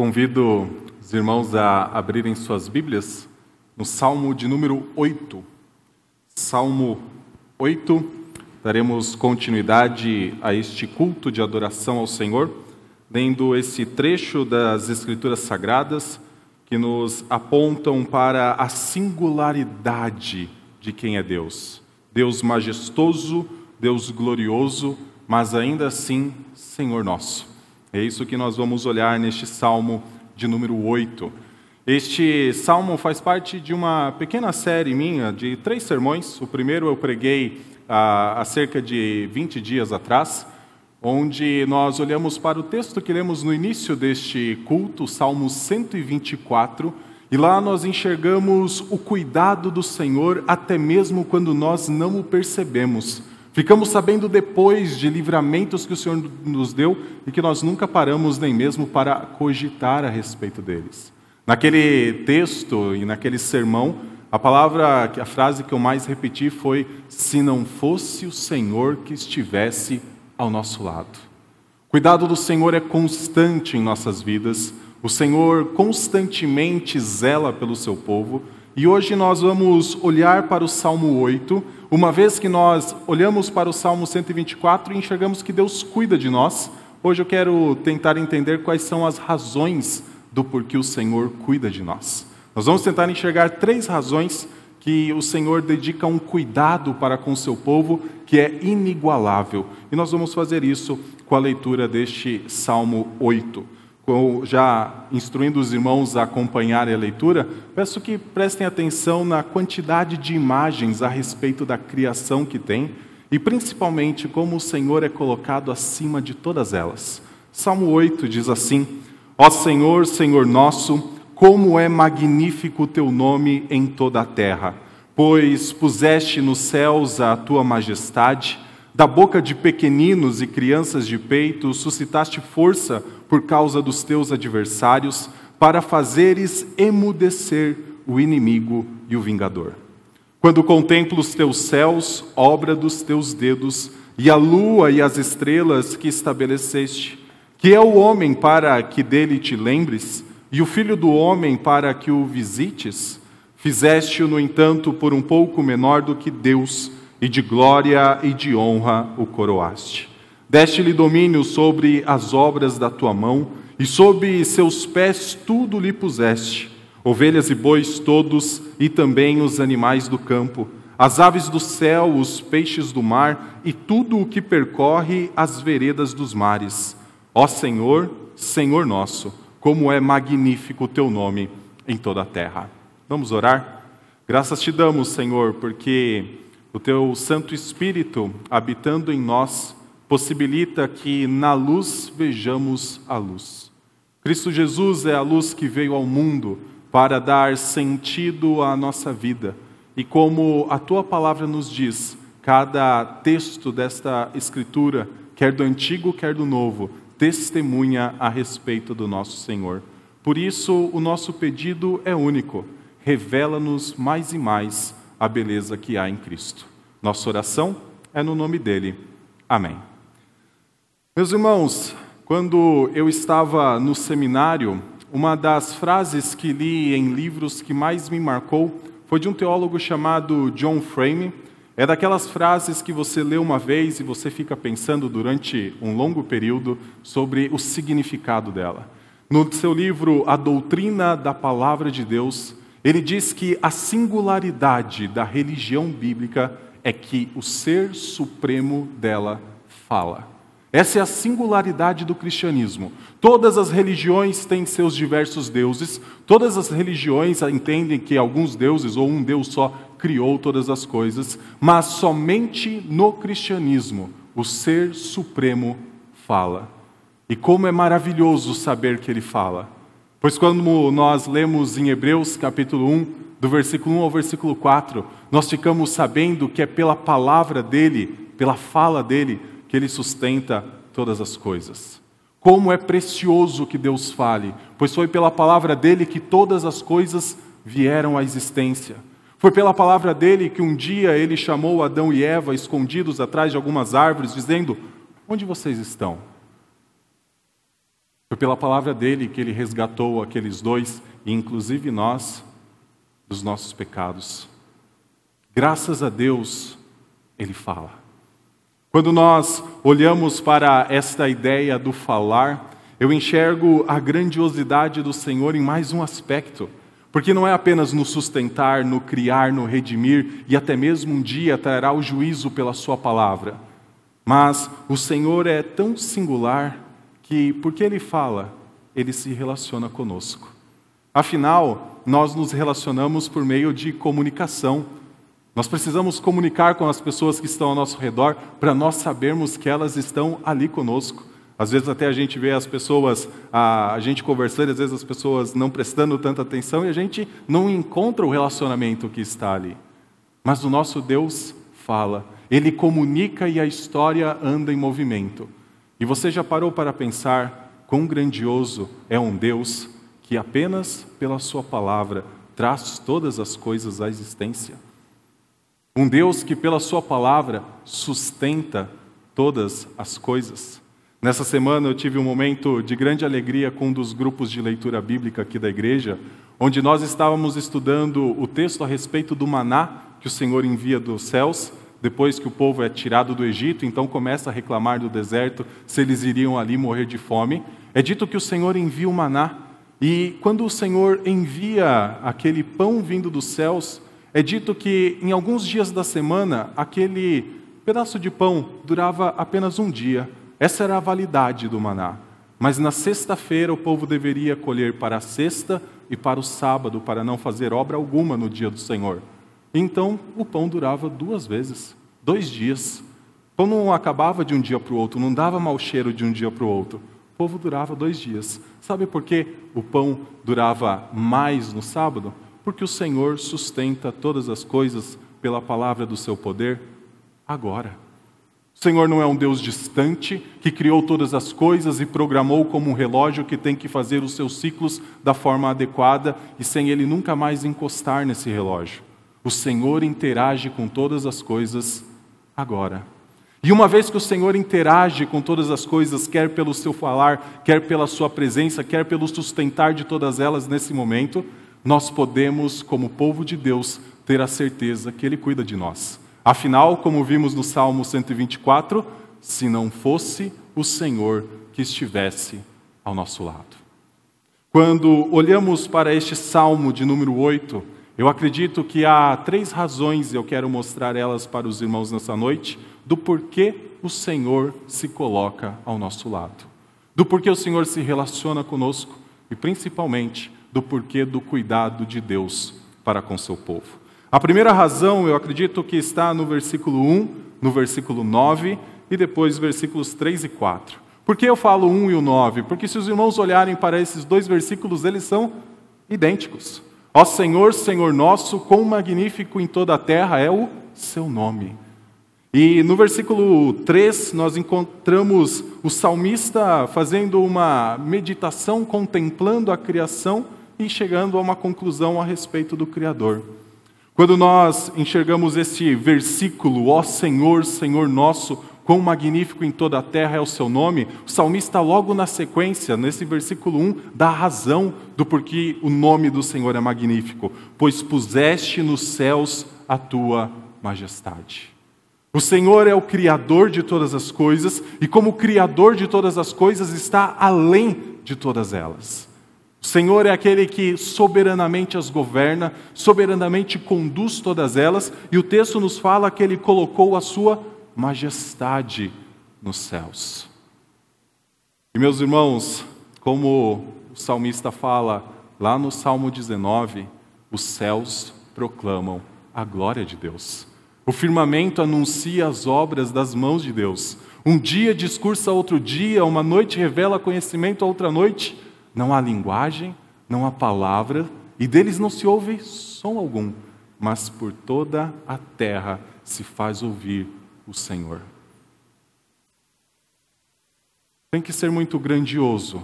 Convido os irmãos a abrirem suas Bíblias no Salmo de número 8. Salmo 8, daremos continuidade a este culto de adoração ao Senhor, lendo esse trecho das Escrituras Sagradas que nos apontam para a singularidade de quem é Deus. Deus majestoso, Deus glorioso, mas ainda assim Senhor nosso. É isso que nós vamos olhar neste salmo de número 8. Este salmo faz parte de uma pequena série minha de três sermões. O primeiro eu preguei há, há cerca de 20 dias atrás, onde nós olhamos para o texto que lemos no início deste culto, Salmo 124, e lá nós enxergamos o cuidado do Senhor até mesmo quando nós não o percebemos. Ficamos sabendo depois de livramentos que o Senhor nos deu e que nós nunca paramos nem mesmo para cogitar a respeito deles. Naquele texto e naquele sermão, a palavra, a frase que eu mais repeti foi: se não fosse o Senhor que estivesse ao nosso lado. Cuidado do Senhor é constante em nossas vidas. O Senhor constantemente zela pelo seu povo. E hoje nós vamos olhar para o Salmo 8 uma vez que nós olhamos para o Salmo 124 e enxergamos que Deus cuida de nós, hoje eu quero tentar entender quais são as razões do porquê o Senhor cuida de nós. Nós vamos tentar enxergar três razões que o Senhor dedica um cuidado para com o seu povo que é inigualável. E nós vamos fazer isso com a leitura deste Salmo 8 já instruindo os irmãos a acompanharem a leitura, peço que prestem atenção na quantidade de imagens a respeito da criação que tem e principalmente como o Senhor é colocado acima de todas elas. Salmo 8 diz assim: Ó Senhor, Senhor nosso, como é magnífico o teu nome em toda a terra, pois puseste nos céus a tua majestade, da boca de pequeninos e crianças de peito suscitaste força por causa dos teus adversários, para fazeres emudecer o inimigo e o vingador. Quando contemplo os teus céus, obra dos teus dedos, e a lua e as estrelas que estabeleceste, que é o homem para que dele te lembres, e o filho do homem para que o visites, fizeste-o, no entanto, por um pouco menor do que Deus, e de glória e de honra o coroaste. Deste-lhe domínio sobre as obras da tua mão, e sob seus pés tudo lhe puseste: ovelhas e bois todos, e também os animais do campo, as aves do céu, os peixes do mar, e tudo o que percorre as veredas dos mares. Ó Senhor, Senhor nosso, como é magnífico o teu nome em toda a terra. Vamos orar? Graças te damos, Senhor, porque o teu Santo Espírito habitando em nós, possibilita que na luz vejamos a luz. Cristo Jesus é a luz que veio ao mundo para dar sentido à nossa vida. E como a tua palavra nos diz, cada texto desta escritura, quer do antigo, quer do novo, testemunha a respeito do nosso Senhor. Por isso, o nosso pedido é único: revela-nos mais e mais a beleza que há em Cristo. Nossa oração é no nome dele. Amém. Meus irmãos, quando eu estava no seminário, uma das frases que li em livros que mais me marcou foi de um teólogo chamado John Frame. É daquelas frases que você lê uma vez e você fica pensando durante um longo período sobre o significado dela. No seu livro A Doutrina da Palavra de Deus, ele diz que a singularidade da religião bíblica é que o ser supremo dela fala. Essa é a singularidade do cristianismo. Todas as religiões têm seus diversos deuses, todas as religiões entendem que alguns deuses ou um Deus só criou todas as coisas, mas somente no cristianismo o ser supremo fala. E como é maravilhoso saber que ele fala. Pois quando nós lemos em Hebreus capítulo 1, do versículo 1 ao versículo 4, nós ficamos sabendo que é pela palavra dele, pela fala dele, que Ele sustenta todas as coisas. Como é precioso que Deus fale, pois foi pela palavra dele que todas as coisas vieram à existência. Foi pela palavra dele que um dia ele chamou Adão e Eva escondidos atrás de algumas árvores, dizendo: Onde vocês estão? Foi pela palavra dele que ele resgatou aqueles dois, e inclusive nós, dos nossos pecados. Graças a Deus, ele fala. Quando nós olhamos para esta ideia do falar, eu enxergo a grandiosidade do Senhor em mais um aspecto. Porque não é apenas no sustentar, no criar, no redimir, e até mesmo um dia trará o juízo pela Sua palavra. Mas o Senhor é tão singular que, porque Ele fala, Ele se relaciona conosco. Afinal, nós nos relacionamos por meio de comunicação. Nós precisamos comunicar com as pessoas que estão ao nosso redor para nós sabermos que elas estão ali conosco. Às vezes até a gente vê as pessoas, a, gente conversando, às vezes as pessoas não prestando tanta atenção e a gente não encontra o relacionamento que está ali. Mas o nosso Deus fala, ele comunica e a história anda em movimento. E você já parou para pensar quão grandioso é um Deus que apenas pela sua palavra traz todas as coisas à existência? Um Deus que pela sua palavra sustenta todas as coisas. Nessa semana eu tive um momento de grande alegria com um dos grupos de leitura bíblica aqui da igreja, onde nós estávamos estudando o texto a respeito do maná que o Senhor envia dos céus, depois que o povo é tirado do Egito, então começa a reclamar do deserto se eles iriam ali morrer de fome. É dito que o Senhor envia o maná, e quando o Senhor envia aquele pão vindo dos céus, é dito que em alguns dias da semana aquele pedaço de pão durava apenas um dia essa era a validade do maná. Mas na sexta-feira o povo deveria colher para a sexta e para o sábado, para não fazer obra alguma no dia do Senhor. Então o pão durava duas vezes, dois dias. O pão não acabava de um dia para o outro, não dava mau cheiro de um dia para o outro. O povo durava dois dias. Sabe por que o pão durava mais no sábado? Porque o Senhor sustenta todas as coisas pela palavra do seu poder agora. O Senhor não é um Deus distante que criou todas as coisas e programou como um relógio que tem que fazer os seus ciclos da forma adequada e sem ele nunca mais encostar nesse relógio. O Senhor interage com todas as coisas agora. E uma vez que o Senhor interage com todas as coisas, quer pelo seu falar, quer pela sua presença, quer pelo sustentar de todas elas nesse momento, nós podemos, como povo de Deus, ter a certeza que Ele cuida de nós. Afinal, como vimos no Salmo 124, se não fosse o Senhor que estivesse ao nosso lado. Quando olhamos para este Salmo de número 8, eu acredito que há três razões, e eu quero mostrar elas para os irmãos nessa noite, do porquê o Senhor se coloca ao nosso lado, do porquê o Senhor se relaciona conosco e principalmente do porquê do cuidado de Deus para com seu povo. A primeira razão, eu acredito que está no versículo 1, no versículo 9 e depois versículos 3 e 4. Por que eu falo 1 e o 9? Porque se os irmãos olharem para esses dois versículos, eles são idênticos. Ó Senhor, Senhor nosso, quão magnífico em toda a terra é o seu nome. E no versículo 3, nós encontramos o salmista fazendo uma meditação, contemplando a criação e chegando a uma conclusão a respeito do Criador. Quando nós enxergamos esse versículo, ó Senhor, Senhor nosso, quão magnífico em toda a terra é o seu nome, o salmista, logo na sequência, nesse versículo 1, dá a razão do porquê o nome do Senhor é magnífico: pois puseste nos céus a tua majestade. O Senhor é o Criador de todas as coisas, e como Criador de todas as coisas, está além de todas elas. O Senhor é aquele que soberanamente as governa, soberanamente conduz todas elas, e o texto nos fala que ele colocou a sua majestade nos céus. E meus irmãos, como o salmista fala lá no Salmo 19, os céus proclamam a glória de Deus. O firmamento anuncia as obras das mãos de Deus. Um dia discursa outro dia, uma noite revela conhecimento a outra noite. Não há linguagem, não há palavra, e deles não se ouve som algum, mas por toda a terra se faz ouvir o Senhor. Tem que ser muito grandioso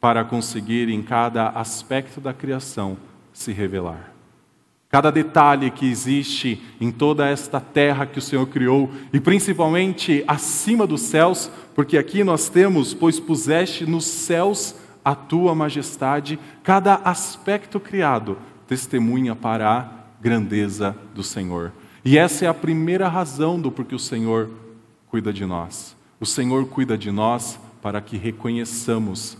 para conseguir em cada aspecto da criação se revelar. cada detalhe que existe em toda esta terra que o Senhor criou, e principalmente acima dos céus, porque aqui nós temos, pois puseste nos céus a tua majestade, cada aspecto criado testemunha para a grandeza do Senhor. E essa é a primeira razão do porquê o Senhor cuida de nós. O Senhor cuida de nós para que reconheçamos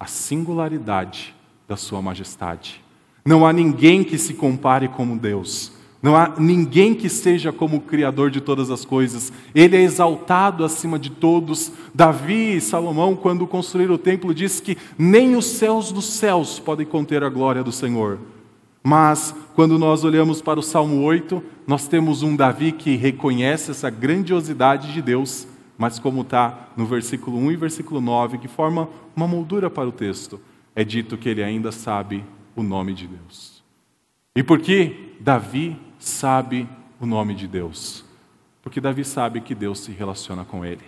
a singularidade da Sua majestade. Não há ninguém que se compare como Deus. Não há ninguém que seja como o Criador de todas as coisas. Ele é exaltado acima de todos. Davi e Salomão, quando construíram o templo, disse que nem os céus dos céus podem conter a glória do Senhor. Mas, quando nós olhamos para o Salmo 8, nós temos um Davi que reconhece essa grandiosidade de Deus, mas como está no versículo 1 e versículo 9, que forma uma moldura para o texto, é dito que ele ainda sabe o nome de Deus. E por que Davi sabe o nome de Deus? Porque Davi sabe que Deus se relaciona com ele.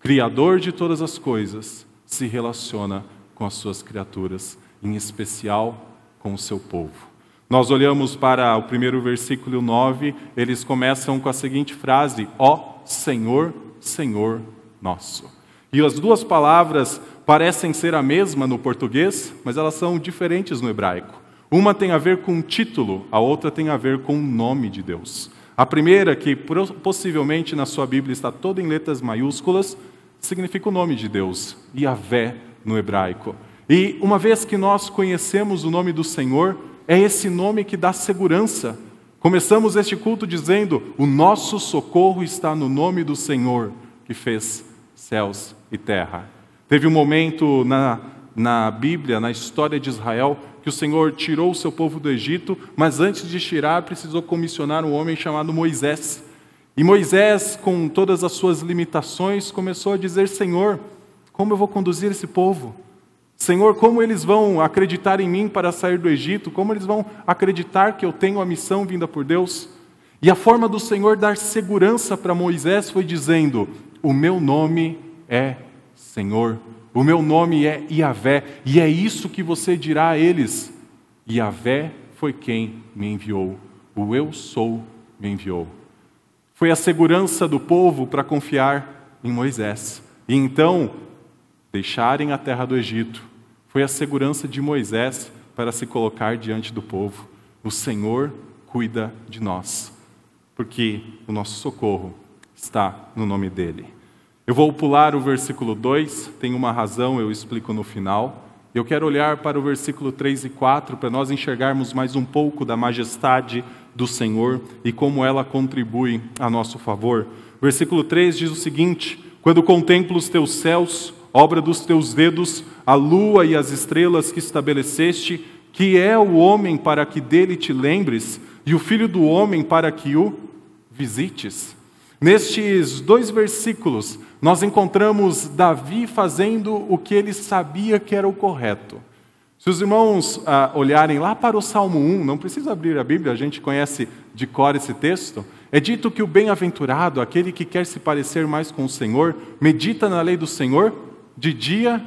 Criador de todas as coisas se relaciona com as suas criaturas, em especial com o seu povo. Nós olhamos para o primeiro versículo 9, eles começam com a seguinte frase: Ó Senhor, Senhor nosso. E as duas palavras parecem ser a mesma no português, mas elas são diferentes no hebraico. Uma tem a ver com título, a outra tem a ver com o nome de Deus. A primeira, que possivelmente na sua Bíblia está toda em letras maiúsculas, significa o nome de Deus, Yahvé no hebraico. E uma vez que nós conhecemos o nome do Senhor, é esse nome que dá segurança. Começamos este culto dizendo: o nosso socorro está no nome do Senhor, que fez céus e terra. Teve um momento na, na Bíblia, na história de Israel, que o Senhor tirou o seu povo do Egito, mas antes de tirar, precisou comissionar um homem chamado Moisés. E Moisés, com todas as suas limitações, começou a dizer: Senhor, como eu vou conduzir esse povo? Senhor, como eles vão acreditar em mim para sair do Egito? Como eles vão acreditar que eu tenho a missão vinda por Deus? E a forma do Senhor dar segurança para Moisés foi dizendo: O meu nome é Senhor. O meu nome é Iavé, e é isso que você dirá a eles: Iavé foi quem me enviou, o eu sou me enviou. Foi a segurança do povo para confiar em Moisés. E então, deixarem a terra do Egito, foi a segurança de Moisés para se colocar diante do povo. O Senhor cuida de nós, porque o nosso socorro está no nome dele. Eu vou pular o versículo 2, tem uma razão, eu explico no final. Eu quero olhar para o versículo 3 e 4 para nós enxergarmos mais um pouco da majestade do Senhor e como ela contribui a nosso favor. Versículo 3 diz o seguinte: Quando contemplo os teus céus, obra dos teus dedos, a lua e as estrelas que estabeleceste, que é o homem para que dele te lembres, e o filho do homem para que o visites. Nestes dois versículos, nós encontramos Davi fazendo o que ele sabia que era o correto. Se os irmãos ah, olharem lá para o Salmo 1, não precisa abrir a Bíblia, a gente conhece de cor esse texto. É dito que o bem-aventurado, aquele que quer se parecer mais com o Senhor, medita na lei do Senhor de dia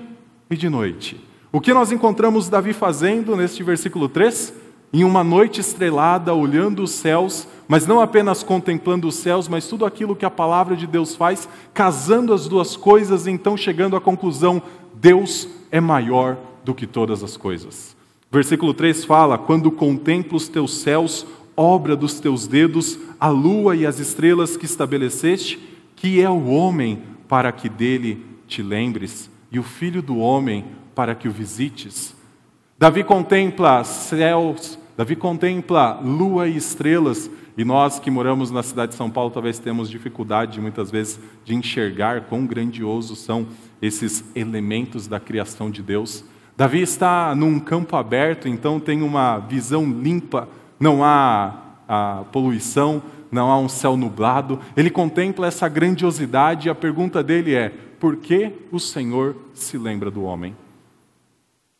e de noite. O que nós encontramos Davi fazendo neste versículo 3? Em uma noite estrelada, olhando os céus, mas não apenas contemplando os céus, mas tudo aquilo que a palavra de Deus faz, casando as duas coisas e então chegando à conclusão: Deus é maior do que todas as coisas. Versículo 3 fala: Quando contemplo os teus céus, obra dos teus dedos, a lua e as estrelas que estabeleceste, que é o homem para que dele te lembres, e o filho do homem para que o visites. Davi contempla céus, Davi contempla lua e estrelas, e nós que moramos na cidade de São Paulo talvez temos dificuldade muitas vezes de enxergar quão grandiosos são esses elementos da criação de Deus. Davi está num campo aberto, então tem uma visão limpa, não há poluição, não há um céu nublado. Ele contempla essa grandiosidade e a pergunta dele é: por que o Senhor se lembra do homem?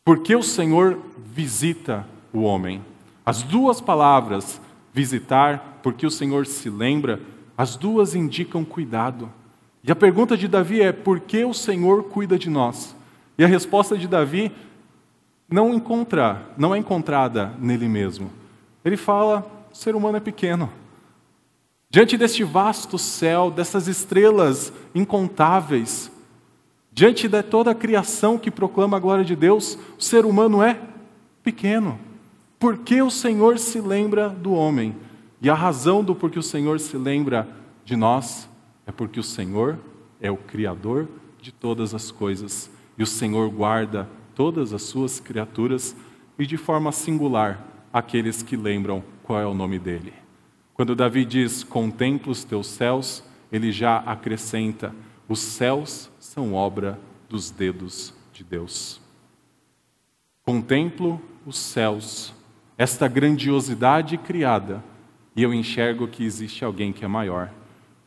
Por que o Senhor visita o homem? As duas palavras visitar, porque o Senhor se lembra, as duas indicam cuidado. E a pergunta de Davi é: por que o Senhor cuida de nós? E a resposta de Davi não encontra, não é encontrada nele mesmo. Ele fala: o ser humano é pequeno. Diante deste vasto céu, dessas estrelas incontáveis, diante de toda a criação que proclama a glória de Deus, o ser humano é pequeno. Por que o Senhor se lembra do homem? E a razão do porquê o Senhor se lembra de nós é porque o Senhor é o Criador de todas as coisas e o Senhor guarda todas as suas criaturas e de forma singular aqueles que lembram qual é o nome dele. Quando Davi diz: Contempla os teus céus, ele já acrescenta: Os céus são obra dos dedos de Deus. Contemplo os céus, esta grandiosidade criada, e eu enxergo que existe alguém que é maior,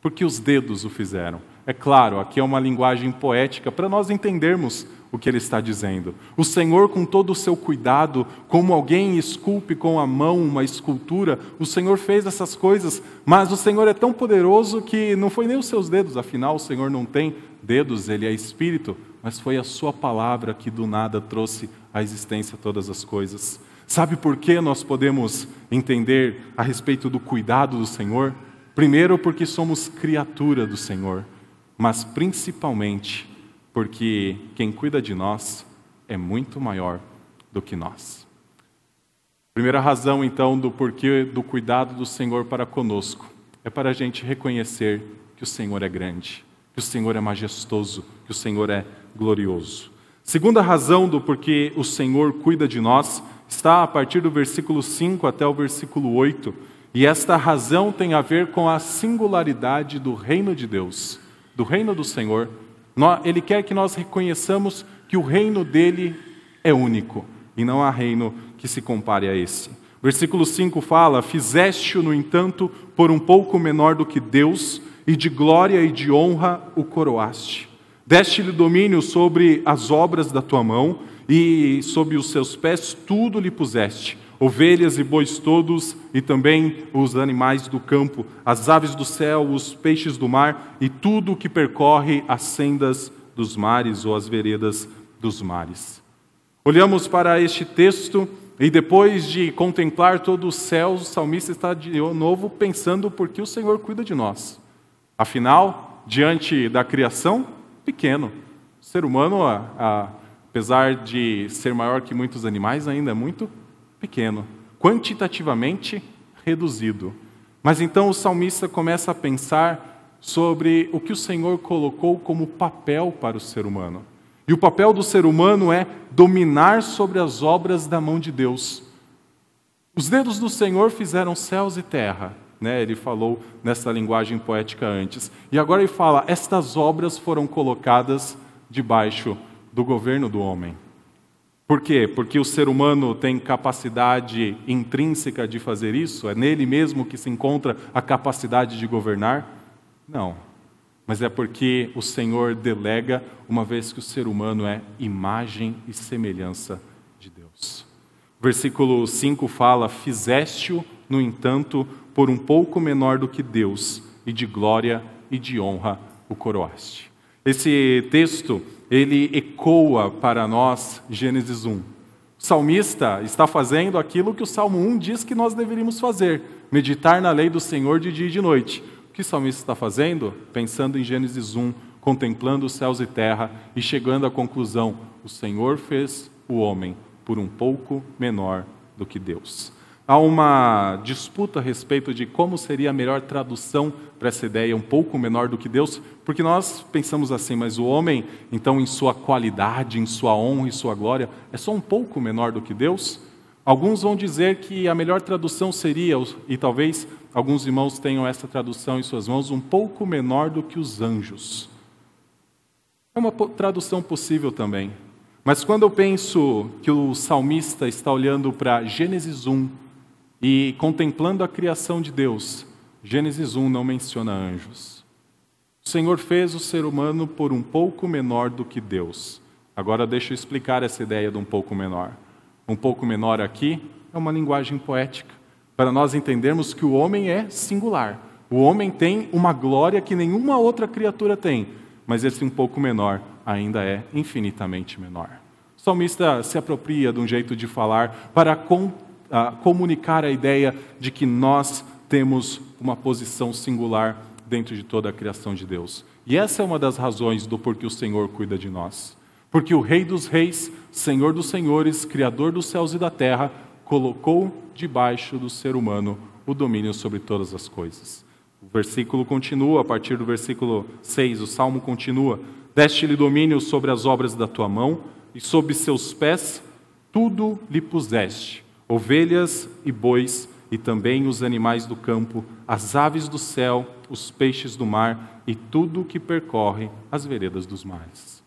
porque os dedos o fizeram. É claro, aqui é uma linguagem poética para nós entendermos o que ele está dizendo. O Senhor, com todo o seu cuidado, como alguém esculpe com a mão uma escultura, o Senhor fez essas coisas, mas o Senhor é tão poderoso que não foi nem os seus dedos, afinal, o Senhor não tem dedos, ele é espírito, mas foi a Sua palavra que do nada trouxe à existência todas as coisas. Sabe por que nós podemos entender a respeito do cuidado do Senhor? Primeiro, porque somos criatura do Senhor mas principalmente porque quem cuida de nós é muito maior do que nós. Primeira razão, então, do porquê do cuidado do Senhor para conosco é para a gente reconhecer que o Senhor é grande, que o Senhor é majestoso, que o Senhor é glorioso. Segunda razão do porquê o Senhor cuida de nós está a partir do versículo 5 até o versículo 8, e esta razão tem a ver com a singularidade do reino de Deus do reino do Senhor, ele quer que nós reconheçamos que o reino dele é único e não há reino que se compare a esse. Versículo 5 fala: Fizeste-o, no entanto, por um pouco menor do que Deus, e de glória e de honra o coroaste. Deste-lhe domínio sobre as obras da tua mão, e sob os seus pés tudo lhe puseste ovelhas e bois todos, e também os animais do campo, as aves do céu, os peixes do mar, e tudo o que percorre as sendas dos mares ou as veredas dos mares. Olhamos para este texto e depois de contemplar todo o céu, o salmista está de novo pensando por que o Senhor cuida de nós. Afinal, diante da criação, pequeno. O ser humano, apesar de ser maior que muitos animais, ainda é muito pequeno, quantitativamente reduzido. Mas então o salmista começa a pensar sobre o que o Senhor colocou como papel para o ser humano. E o papel do ser humano é dominar sobre as obras da mão de Deus. Os dedos do Senhor fizeram céus e terra, né? Ele falou nessa linguagem poética antes. E agora ele fala: estas obras foram colocadas debaixo do governo do homem. Por quê? Porque o ser humano tem capacidade intrínseca de fazer isso? É nele mesmo que se encontra a capacidade de governar? Não. Mas é porque o Senhor delega, uma vez que o ser humano é imagem e semelhança de Deus. Versículo 5 fala: Fizeste-o, no entanto, por um pouco menor do que Deus, e de glória e de honra o coroaste. Esse texto ele ecoa para nós Gênesis 1. O salmista está fazendo aquilo que o Salmo 1 diz que nós deveríamos fazer: meditar na lei do Senhor de dia e de noite. O que o salmista está fazendo? Pensando em Gênesis 1, contemplando os céus e terra e chegando à conclusão: o Senhor fez o homem por um pouco menor do que Deus. Há uma disputa a respeito de como seria a melhor tradução para essa ideia, um pouco menor do que Deus, porque nós pensamos assim, mas o homem, então, em sua qualidade, em sua honra e sua glória, é só um pouco menor do que Deus? Alguns vão dizer que a melhor tradução seria, e talvez alguns irmãos tenham essa tradução em suas mãos, um pouco menor do que os anjos. É uma tradução possível também. Mas quando eu penso que o salmista está olhando para Gênesis 1, e contemplando a criação de Deus, Gênesis 1 não menciona anjos. O Senhor fez o ser humano por um pouco menor do que Deus. Agora deixa eu explicar essa ideia de um pouco menor. Um pouco menor aqui é uma linguagem poética, para nós entendermos que o homem é singular. O homem tem uma glória que nenhuma outra criatura tem, mas esse um pouco menor ainda é infinitamente menor. O salmista se apropria de um jeito de falar para uh, comunicar a ideia de que nós temos uma posição singular dentro de toda a criação de Deus. E essa é uma das razões do porquê o Senhor cuida de nós. Porque o Rei dos Reis, Senhor dos Senhores, Criador dos céus e da terra, colocou debaixo do ser humano o domínio sobre todas as coisas. O versículo continua, a partir do versículo 6, o salmo continua: Deste-lhe domínio sobre as obras da tua mão, e sob seus pés tudo lhe puseste: ovelhas e bois, e também os animais do campo, as aves do céu, os peixes do mar e tudo o que percorre as veredas dos mares.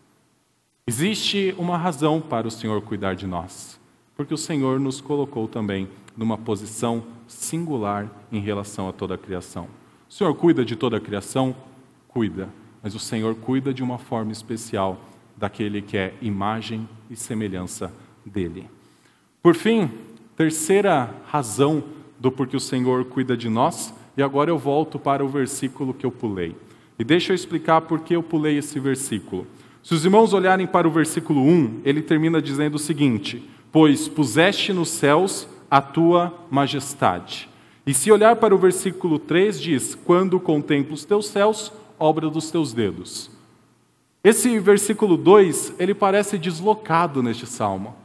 Existe uma razão para o Senhor cuidar de nós, porque o Senhor nos colocou também numa posição singular em relação a toda a criação. O Senhor cuida de toda a criação? Cuida, mas o Senhor cuida de uma forma especial daquele que é imagem e semelhança dele. Por fim, terceira razão do porquê o Senhor cuida de nós, e agora eu volto para o versículo que eu pulei. E deixa eu explicar por que eu pulei esse versículo. Se os irmãos olharem para o versículo 1, ele termina dizendo o seguinte: Pois puseste nos céus a tua majestade. E se olhar para o versículo 3, diz: Quando contemplo os teus céus, obra dos teus dedos. Esse versículo 2, ele parece deslocado neste salmo.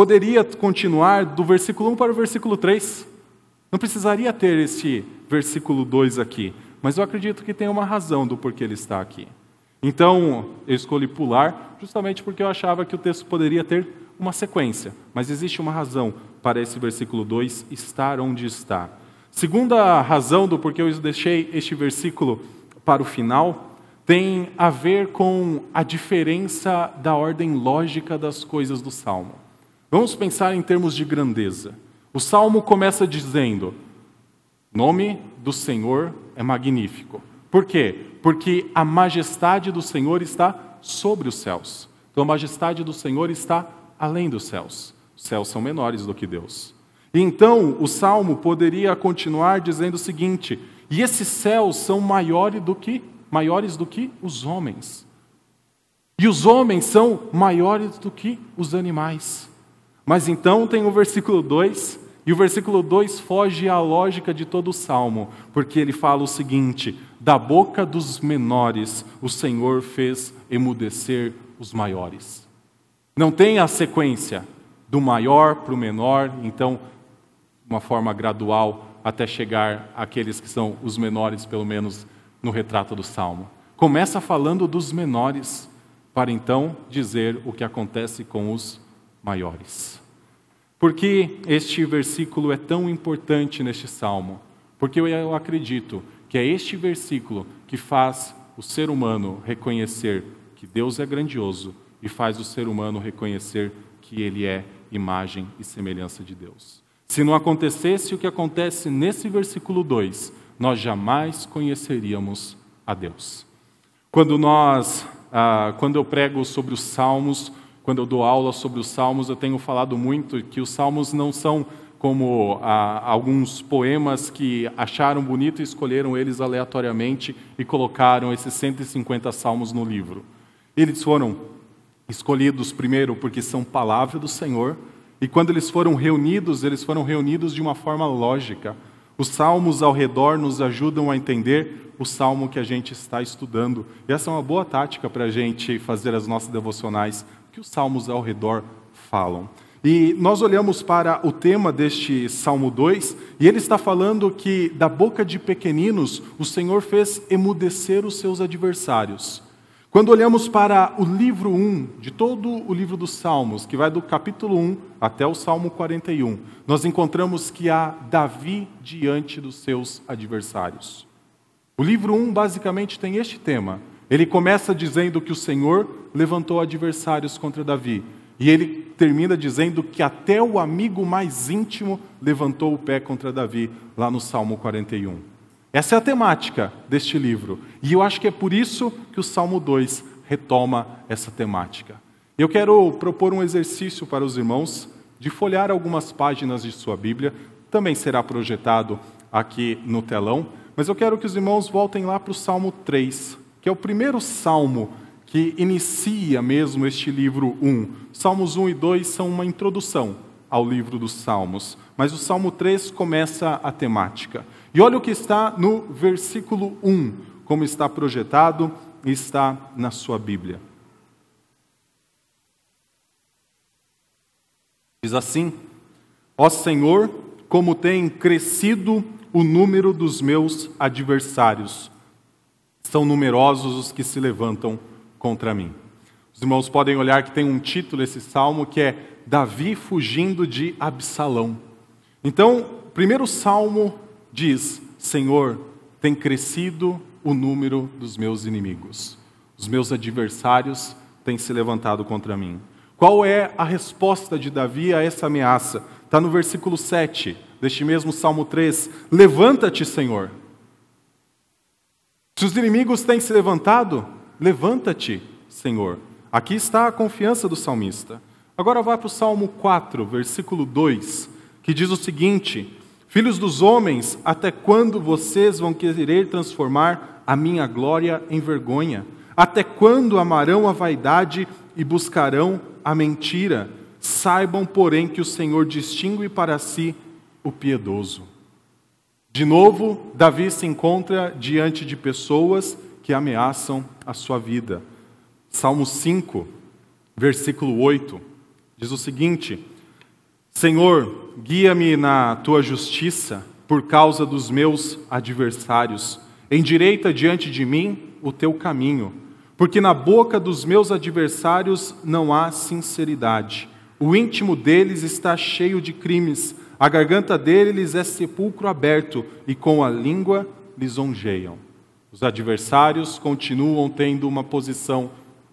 Poderia continuar do versículo 1 para o versículo 3. Não precisaria ter este versículo 2 aqui, mas eu acredito que tem uma razão do porquê ele está aqui. Então, eu escolhi pular justamente porque eu achava que o texto poderia ter uma sequência, mas existe uma razão para esse versículo 2 estar onde está. Segunda razão do porquê eu deixei este versículo para o final tem a ver com a diferença da ordem lógica das coisas do salmo. Vamos pensar em termos de grandeza. O salmo começa dizendo: Nome do Senhor é magnífico. Por quê? Porque a majestade do Senhor está sobre os céus. Então a majestade do Senhor está além dos céus. Os céus são menores do que Deus. E então o salmo poderia continuar dizendo o seguinte: e esses céus são maiores do que maiores do que os homens. E os homens são maiores do que os animais. Mas então tem o versículo 2, e o versículo 2 foge à lógica de todo o salmo, porque ele fala o seguinte: da boca dos menores o Senhor fez emudecer os maiores. Não tem a sequência do maior para o menor, então, uma forma gradual até chegar àqueles que são os menores, pelo menos no retrato do Salmo. Começa falando dos menores, para então dizer o que acontece com os maiores. Por que este versículo é tão importante neste salmo? Porque eu acredito que é este versículo que faz o ser humano reconhecer que Deus é grandioso e faz o ser humano reconhecer que ele é imagem e semelhança de Deus. Se não acontecesse o que acontece nesse versículo 2, nós jamais conheceríamos a Deus. Quando nós, ah, quando eu prego sobre os salmos, quando eu dou aula sobre os salmos, eu tenho falado muito que os salmos não são como ah, alguns poemas que acharam bonito e escolheram eles aleatoriamente e colocaram esses 150 salmos no livro. Eles foram escolhidos primeiro porque são palavra do Senhor, e quando eles foram reunidos, eles foram reunidos de uma forma lógica. Os salmos ao redor nos ajudam a entender o salmo que a gente está estudando. E essa é uma boa tática para a gente fazer as nossas devocionais, que os salmos ao redor falam. E nós olhamos para o tema deste Salmo 2, e ele está falando que da boca de pequeninos o Senhor fez emudecer os seus adversários. Quando olhamos para o livro 1, de todo o livro dos Salmos, que vai do capítulo 1 até o Salmo 41, nós encontramos que há Davi diante dos seus adversários. O livro 1 basicamente tem este tema. Ele começa dizendo que o Senhor levantou adversários contra Davi, e ele termina dizendo que até o amigo mais íntimo levantou o pé contra Davi, lá no Salmo 41. Essa é a temática deste livro. E eu acho que é por isso que o Salmo 2 retoma essa temática. Eu quero propor um exercício para os irmãos de folhear algumas páginas de sua Bíblia. Também será projetado aqui no telão. Mas eu quero que os irmãos voltem lá para o Salmo 3, que é o primeiro salmo que inicia mesmo este livro 1. Salmos 1 e 2 são uma introdução. ao livro dos Salmos, mas o Salmo 3 começa a temática. E olha o que está no versículo 1, como está projetado e está na sua Bíblia. Diz assim: Ó Senhor, como tem crescido o número dos meus adversários. São numerosos os que se levantam contra mim. Os irmãos podem olhar que tem um título esse salmo que é Davi fugindo de Absalão. Então, o primeiro salmo diz: Senhor, tem crescido o número dos meus inimigos. Os meus adversários têm se levantado contra mim. Qual é a resposta de Davi a essa ameaça? Está no versículo 7 deste mesmo Salmo 3: Levanta-te, Senhor. Se os inimigos têm se levantado, levanta-te, Senhor. Aqui está a confiança do salmista. Agora vá para o Salmo 4, versículo 2, que diz o seguinte: Filhos dos homens, até quando vocês vão querer transformar a minha glória em vergonha? Até quando amarão a vaidade e buscarão a mentira? Saibam, porém, que o Senhor distingue para si o piedoso. De novo, Davi se encontra diante de pessoas que ameaçam a sua vida. Salmo 5, versículo 8, diz o seguinte: Senhor, guia-me na tua justiça por causa dos meus adversários. Endireita diante de mim o teu caminho, porque na boca dos meus adversários não há sinceridade. O íntimo deles está cheio de crimes a garganta deles é sepulcro aberto, e com a língua lisonjeiam. Os adversários continuam tendo uma posição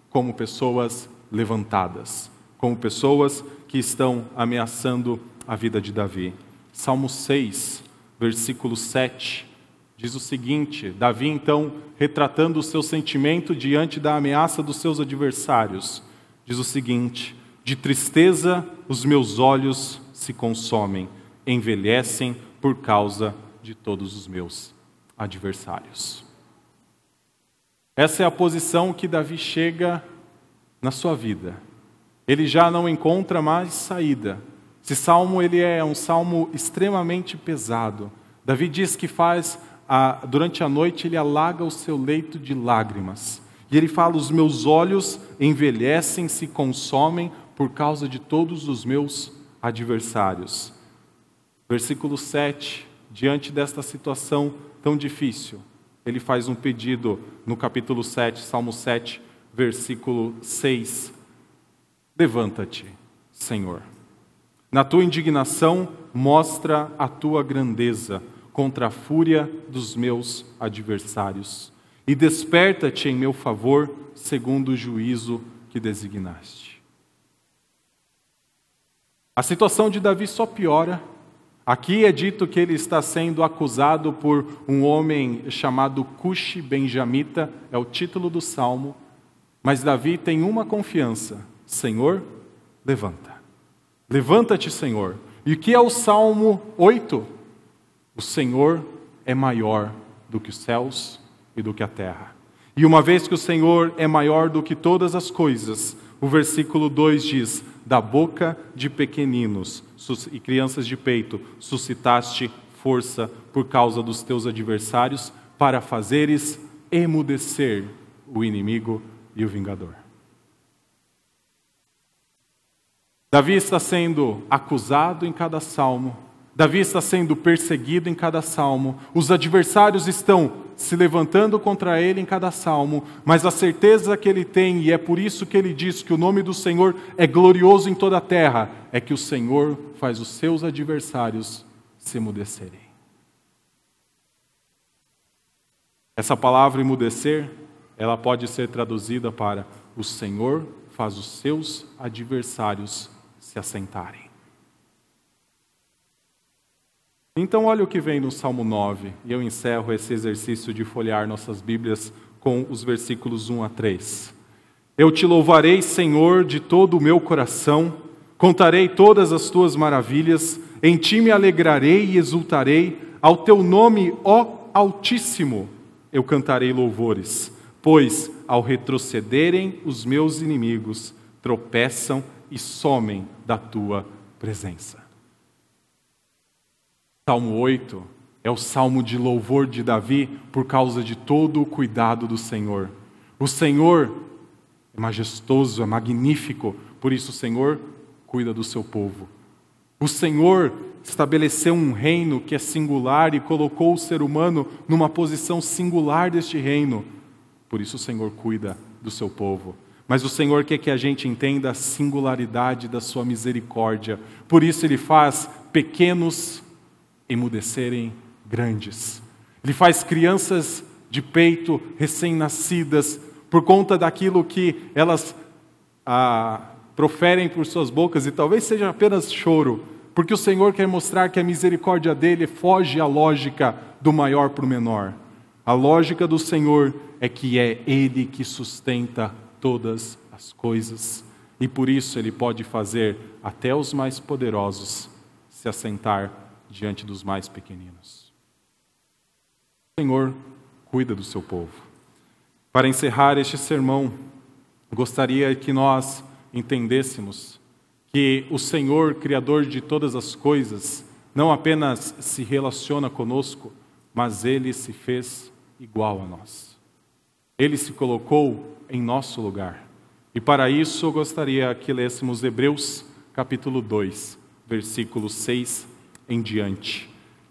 como pessoas levantadas, como pessoas que estão ameaçando a vida de Davi. Salmo 6, versículo 7, diz o seguinte: Davi, então, retratando o seu sentimento diante da ameaça dos seus adversários, diz o seguinte: De tristeza os meus olhos se consomem envelhecem por causa de todos os meus adversários. Essa é a posição que Davi chega na sua vida. Ele já não encontra mais saída. Esse salmo ele é um salmo extremamente pesado. Davi diz que faz a, durante a noite ele alaga o seu leito de lágrimas. E ele fala: os meus olhos envelhecem, se consomem por causa de todos os meus adversários. Versículo 7, diante desta situação tão difícil, ele faz um pedido no capítulo 7, Salmo 7, versículo 6. Levanta-te, Senhor. Na tua indignação, mostra a tua grandeza contra a fúria dos meus adversários. E desperta-te em meu favor, segundo o juízo que designaste. A situação de Davi só piora Aqui é dito que ele está sendo acusado por um homem chamado Cushi Benjamita, é o título do salmo. Mas Davi tem uma confiança: Senhor, levanta. Levanta-te, Senhor. E o que é o salmo 8? O Senhor é maior do que os céus e do que a terra. E uma vez que o Senhor é maior do que todas as coisas, o versículo 2 diz: Da boca de pequeninos e crianças de peito suscitaste força por causa dos teus adversários, para fazeres emudecer o inimigo e o vingador. Davi está sendo acusado em cada salmo, Davi está sendo perseguido em cada salmo, os adversários estão se levantando contra ele em cada salmo, mas a certeza que ele tem, e é por isso que ele diz que o nome do Senhor é glorioso em toda a terra, é que o Senhor faz os seus adversários se emudecerem. Essa palavra emudecer, ela pode ser traduzida para o Senhor faz os seus adversários se assentarem. Então, olha o que vem no Salmo 9, e eu encerro esse exercício de folhear nossas Bíblias com os versículos 1 a 3. Eu te louvarei, Senhor, de todo o meu coração, contarei todas as tuas maravilhas, em ti me alegrarei e exultarei, ao teu nome, ó Altíssimo, eu cantarei louvores, pois ao retrocederem os meus inimigos, tropeçam e somem da tua presença. Salmo 8 é o salmo de louvor de Davi por causa de todo o cuidado do Senhor. O Senhor é majestoso, é magnífico, por isso o Senhor cuida do seu povo. O Senhor estabeleceu um reino que é singular e colocou o ser humano numa posição singular deste reino. Por isso o Senhor cuida do seu povo. Mas o Senhor quer que a gente entenda a singularidade da sua misericórdia. Por isso ele faz pequenos emudecerem grandes. Ele faz crianças de peito recém-nascidas por conta daquilo que elas ah, proferem por suas bocas, e talvez seja apenas choro, porque o Senhor quer mostrar que a misericórdia dele foge à lógica do maior para o menor. A lógica do Senhor é que é Ele que sustenta todas as coisas, e por isso Ele pode fazer até os mais poderosos se assentar diante dos mais pequeninos. O Senhor cuida do seu povo. Para encerrar este sermão, gostaria que nós entendêssemos que o Senhor, Criador de todas as coisas, não apenas se relaciona conosco, mas ele se fez igual a nós. Ele se colocou em nosso lugar. E para isso eu gostaria que lêssemos Hebreus capítulo 2, versículo 6 em diante.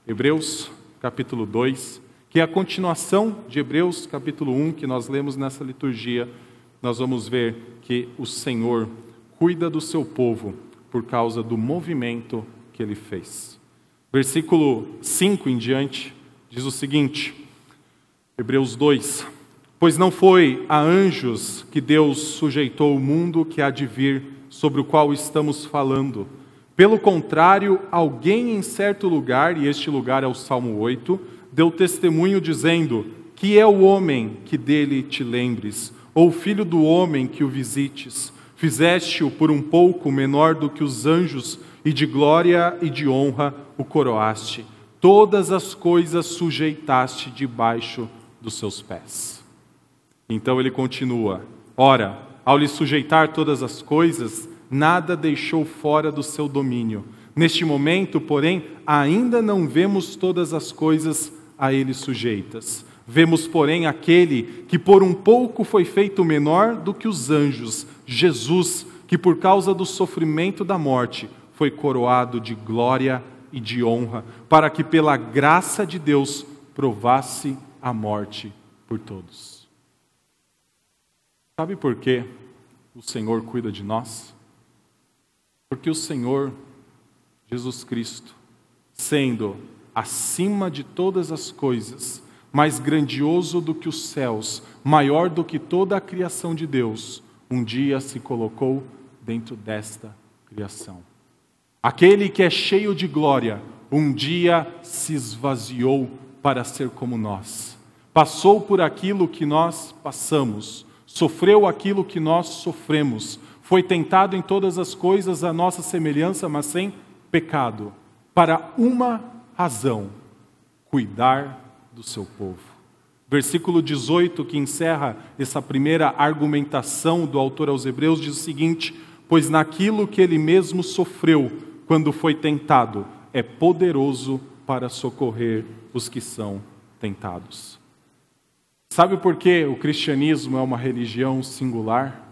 Hebreus capítulo 2, que é a continuação de Hebreus capítulo 1 que nós lemos nessa liturgia. Nós vamos ver que o Senhor cuida do seu povo por causa do movimento que ele fez. Versículo 5 em diante diz o seguinte: Hebreus 2: Pois não foi a anjos que Deus sujeitou o mundo que há de vir, sobre o qual estamos falando. Pelo contrário, alguém em certo lugar, e este lugar é o Salmo 8, deu testemunho dizendo: Que é o homem que dele te lembres, ou filho do homem que o visites? Fizeste-o por um pouco menor do que os anjos, e de glória e de honra o coroaste. Todas as coisas sujeitaste debaixo dos seus pés. Então ele continua: Ora, ao lhe sujeitar todas as coisas, nada deixou fora do seu domínio. Neste momento, porém, ainda não vemos todas as coisas a ele sujeitas. Vemos, porém, aquele que por um pouco foi feito menor do que os anjos, Jesus, que por causa do sofrimento da morte foi coroado de glória e de honra, para que pela graça de Deus provasse a morte por todos. Sabe por que o Senhor cuida de nós? Porque o Senhor, Jesus Cristo, sendo acima de todas as coisas, mais grandioso do que os céus, maior do que toda a criação de Deus, um dia se colocou dentro desta criação. Aquele que é cheio de glória, um dia se esvaziou para ser como nós passou por aquilo que nós passamos, sofreu aquilo que nós sofremos, foi tentado em todas as coisas a nossa semelhança, mas sem pecado, para uma razão: cuidar do seu povo. Versículo 18, que encerra essa primeira argumentação do autor aos Hebreus, diz o seguinte: Pois naquilo que ele mesmo sofreu quando foi tentado, é poderoso para socorrer os que são tentados. Sabe por que o cristianismo é uma religião singular?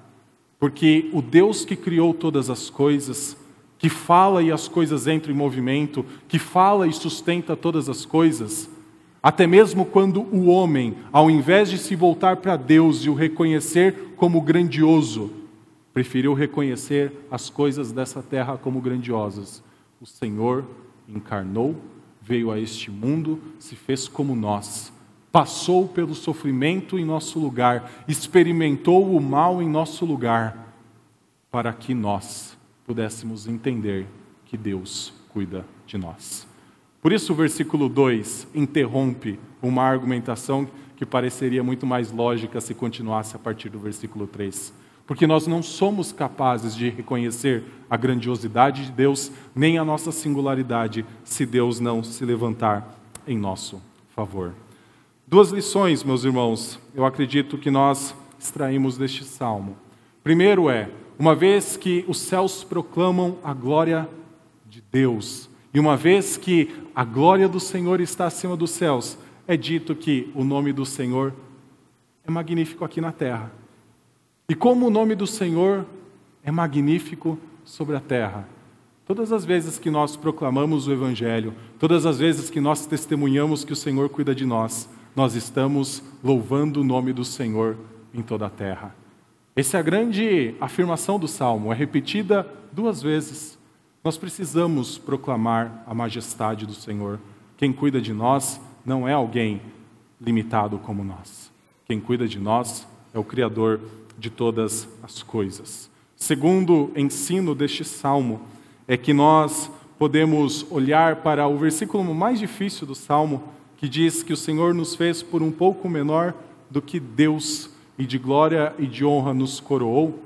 Porque o Deus que criou todas as coisas, que fala e as coisas entram em movimento, que fala e sustenta todas as coisas, até mesmo quando o homem, ao invés de se voltar para Deus e o reconhecer como grandioso, preferiu reconhecer as coisas dessa terra como grandiosas, o Senhor encarnou, veio a este mundo, se fez como nós passou pelo sofrimento em nosso lugar, experimentou o mal em nosso lugar, para que nós pudéssemos entender que Deus cuida de nós. Por isso, o versículo 2 interrompe uma argumentação que pareceria muito mais lógica se continuasse a partir do versículo 3. Porque nós não somos capazes de reconhecer a grandiosidade de Deus, nem a nossa singularidade, se Deus não se levantar em nosso favor. Duas lições, meus irmãos, eu acredito que nós extraímos deste salmo. Primeiro é, uma vez que os céus proclamam a glória de Deus. E uma vez que a glória do Senhor está acima dos céus, é dito que o nome do Senhor é magnífico aqui na terra. E como o nome do Senhor é magnífico sobre a terra. Todas as vezes que nós proclamamos o Evangelho, todas as vezes que nós testemunhamos que o Senhor cuida de nós, nós estamos louvando o nome do Senhor em toda a terra. Essa é a grande afirmação do salmo, é repetida duas vezes. Nós precisamos proclamar a majestade do Senhor. Quem cuida de nós não é alguém limitado como nós. Quem cuida de nós é o Criador de todas as coisas. Segundo ensino deste salmo, é que nós podemos olhar para o versículo mais difícil do salmo, que diz que o Senhor nos fez por um pouco menor do que Deus e de glória e de honra nos coroou.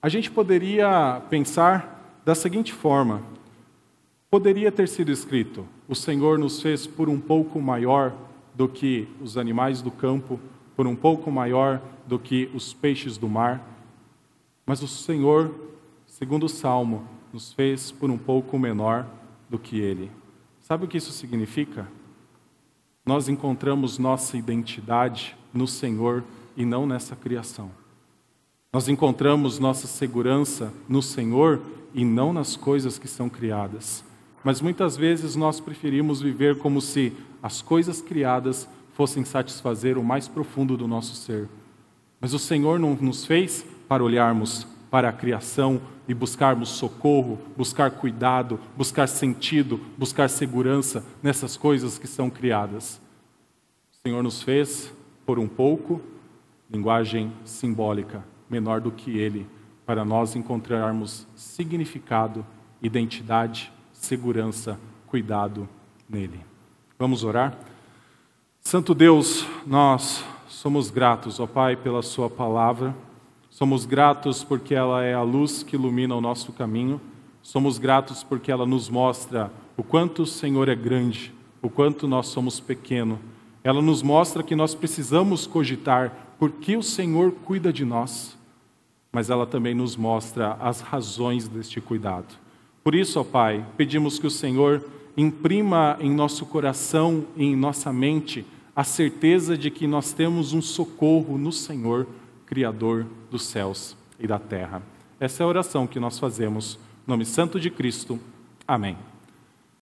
A gente poderia pensar da seguinte forma: poderia ter sido escrito: O Senhor nos fez por um pouco maior do que os animais do campo, por um pouco maior do que os peixes do mar. Mas o Senhor, segundo o Salmo, nos fez por um pouco menor do que ele. Sabe o que isso significa? Nós encontramos nossa identidade no Senhor e não nessa criação. Nós encontramos nossa segurança no Senhor e não nas coisas que são criadas. Mas muitas vezes nós preferimos viver como se as coisas criadas fossem satisfazer o mais profundo do nosso ser. Mas o Senhor não nos fez para olharmos para a criação e buscarmos socorro, buscar cuidado, buscar sentido, buscar segurança nessas coisas que são criadas. O Senhor nos fez por um pouco, linguagem simbólica, menor do que Ele para nós encontrarmos significado, identidade, segurança, cuidado nele. Vamos orar? Santo Deus, nós somos gratos, ó Pai, pela Sua palavra, somos gratos porque ela é a luz que ilumina o nosso caminho, somos gratos porque ela nos mostra o quanto o Senhor é grande, o quanto nós somos pequeno. Ela nos mostra que nós precisamos cogitar por que o Senhor cuida de nós mas ela também nos mostra as razões deste cuidado. Por isso, ó Pai, pedimos que o Senhor imprima em nosso coração e em nossa mente a certeza de que nós temos um socorro no Senhor, Criador dos céus e da terra. Essa é a oração que nós fazemos. Em nome santo de Cristo. Amém.